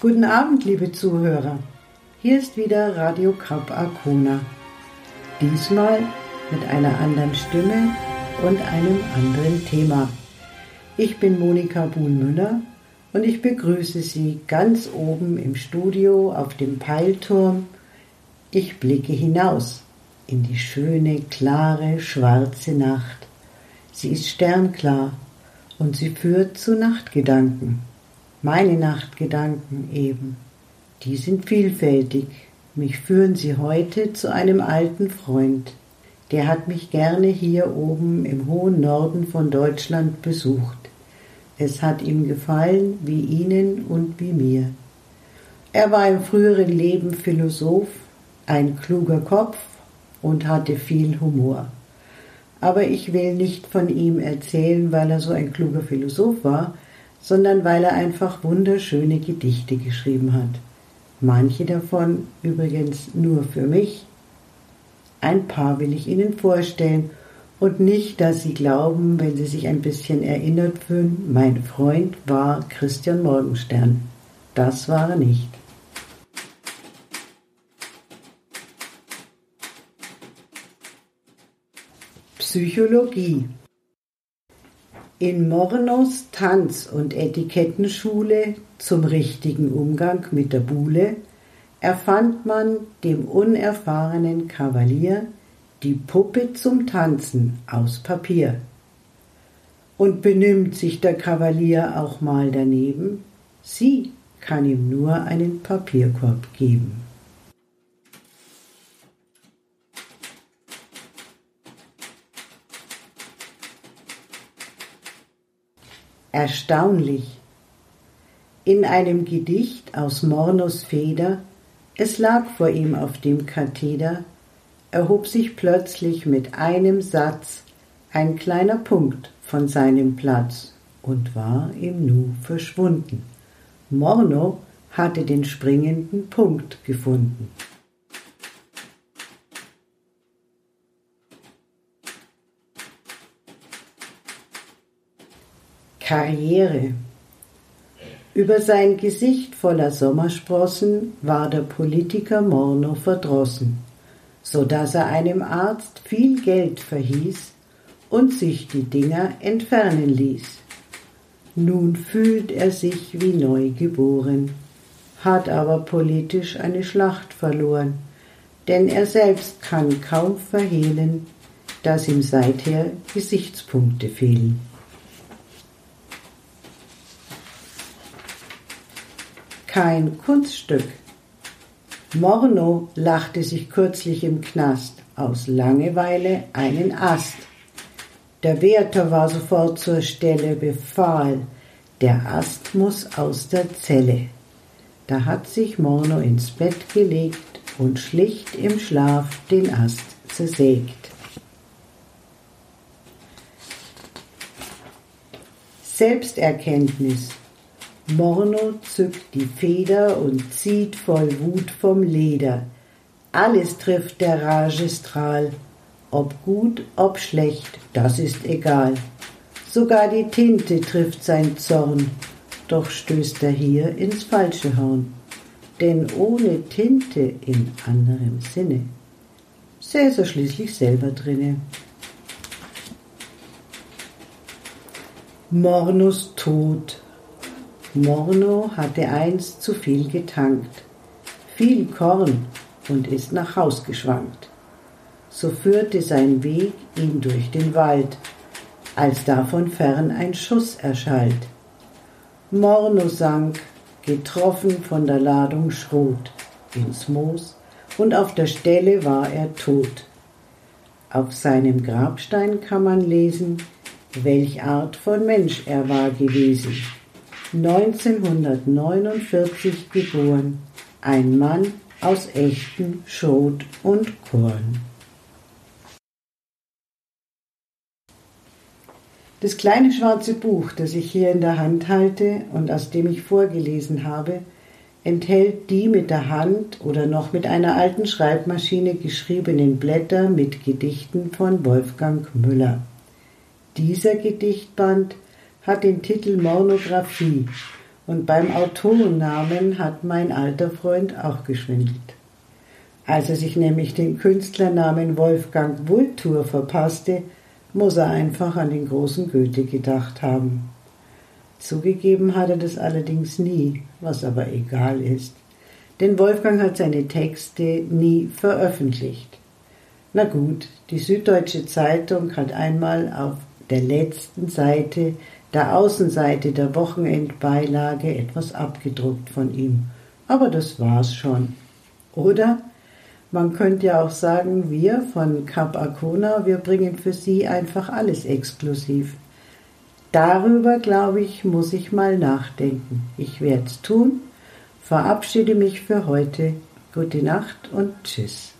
Guten Abend, liebe Zuhörer. Hier ist wieder Radio Krab Arcona. Diesmal mit einer anderen Stimme und einem anderen Thema. Ich bin Monika Buhlmüller und ich begrüße Sie ganz oben im Studio auf dem Peilturm. Ich blicke hinaus in die schöne, klare, schwarze Nacht. Sie ist sternklar und sie führt zu Nachtgedanken meine Nachtgedanken eben, die sind vielfältig. Mich führen sie heute zu einem alten Freund. Der hat mich gerne hier oben im hohen Norden von Deutschland besucht. Es hat ihm gefallen, wie Ihnen und wie mir. Er war im früheren Leben Philosoph, ein kluger Kopf und hatte viel Humor. Aber ich will nicht von ihm erzählen, weil er so ein kluger Philosoph war, sondern weil er einfach wunderschöne Gedichte geschrieben hat. Manche davon übrigens nur für mich. Ein paar will ich Ihnen vorstellen und nicht, dass Sie glauben, wenn Sie sich ein bisschen erinnert fühlen, mein Freund war Christian Morgenstern. Das war er nicht. Psychologie in Mornos Tanz- und Etikettenschule zum richtigen Umgang mit der Buhle erfand man dem unerfahrenen Kavalier die Puppe zum Tanzen aus Papier. Und benimmt sich der Kavalier auch mal daneben, sie kann ihm nur einen Papierkorb geben. Erstaunlich. In einem Gedicht aus Mornos Feder, es lag vor ihm auf dem Katheder, erhob sich plötzlich mit einem Satz ein kleiner Punkt von seinem Platz und war im Nu verschwunden. Morno hatte den springenden Punkt gefunden. Karriere. Über sein Gesicht voller Sommersprossen war der Politiker Morno verdrossen, so dass er einem Arzt viel Geld verhieß und sich die Dinger entfernen ließ. Nun fühlt er sich wie neugeboren, hat aber politisch eine Schlacht verloren, denn er selbst kann kaum verhehlen, dass ihm seither Gesichtspunkte fehlen. Kein Kunststück. Morno lachte sich kürzlich im Knast aus Langeweile einen Ast. Der Wärter war sofort zur Stelle, befahl, der Ast muss aus der Zelle. Da hat sich Morno ins Bett gelegt und schlicht im Schlaf den Ast zersägt. Selbsterkenntnis Morno zückt die Feder und zieht voll Wut vom Leder. Alles trifft der Ragestral. Ob gut, ob schlecht, das ist egal. Sogar die Tinte trifft sein Zorn. Doch stößt er hier ins falsche Horn. Denn ohne Tinte in anderem Sinne säß er schließlich selber drinne. Mornos Tod Morno hatte einst zu viel getankt, viel Korn und ist nach Haus geschwankt. So führte sein Weg ihn durch den Wald, als davon fern ein Schuss erschallt. Morno sank, getroffen von der Ladung Schrot, ins Moos, und auf der Stelle war er tot. Auf seinem Grabstein kann man lesen, welch Art von Mensch er war gewesen. 1949 geboren, ein Mann aus echtem Schot und Korn. Das kleine schwarze Buch, das ich hier in der Hand halte und aus dem ich vorgelesen habe, enthält die mit der Hand oder noch mit einer alten Schreibmaschine geschriebenen Blätter mit Gedichten von Wolfgang Müller. Dieser Gedichtband hat den Titel Monographie Und beim Autorennamen hat mein alter Freund auch geschwindelt. Als er sich nämlich den Künstlernamen Wolfgang Vultur verpasste, muss er einfach an den großen Goethe gedacht haben. Zugegeben hat er das allerdings nie, was aber egal ist. Denn Wolfgang hat seine Texte nie veröffentlicht. Na gut, die Süddeutsche Zeitung hat einmal auf der letzten Seite, der Außenseite der Wochenendbeilage etwas abgedruckt von ihm. Aber das war's schon. Oder? Man könnte ja auch sagen, wir von Cap Arcona, wir bringen für Sie einfach alles exklusiv. Darüber, glaube ich, muss ich mal nachdenken. Ich werde es tun. Verabschiede mich für heute. Gute Nacht und Tschüss.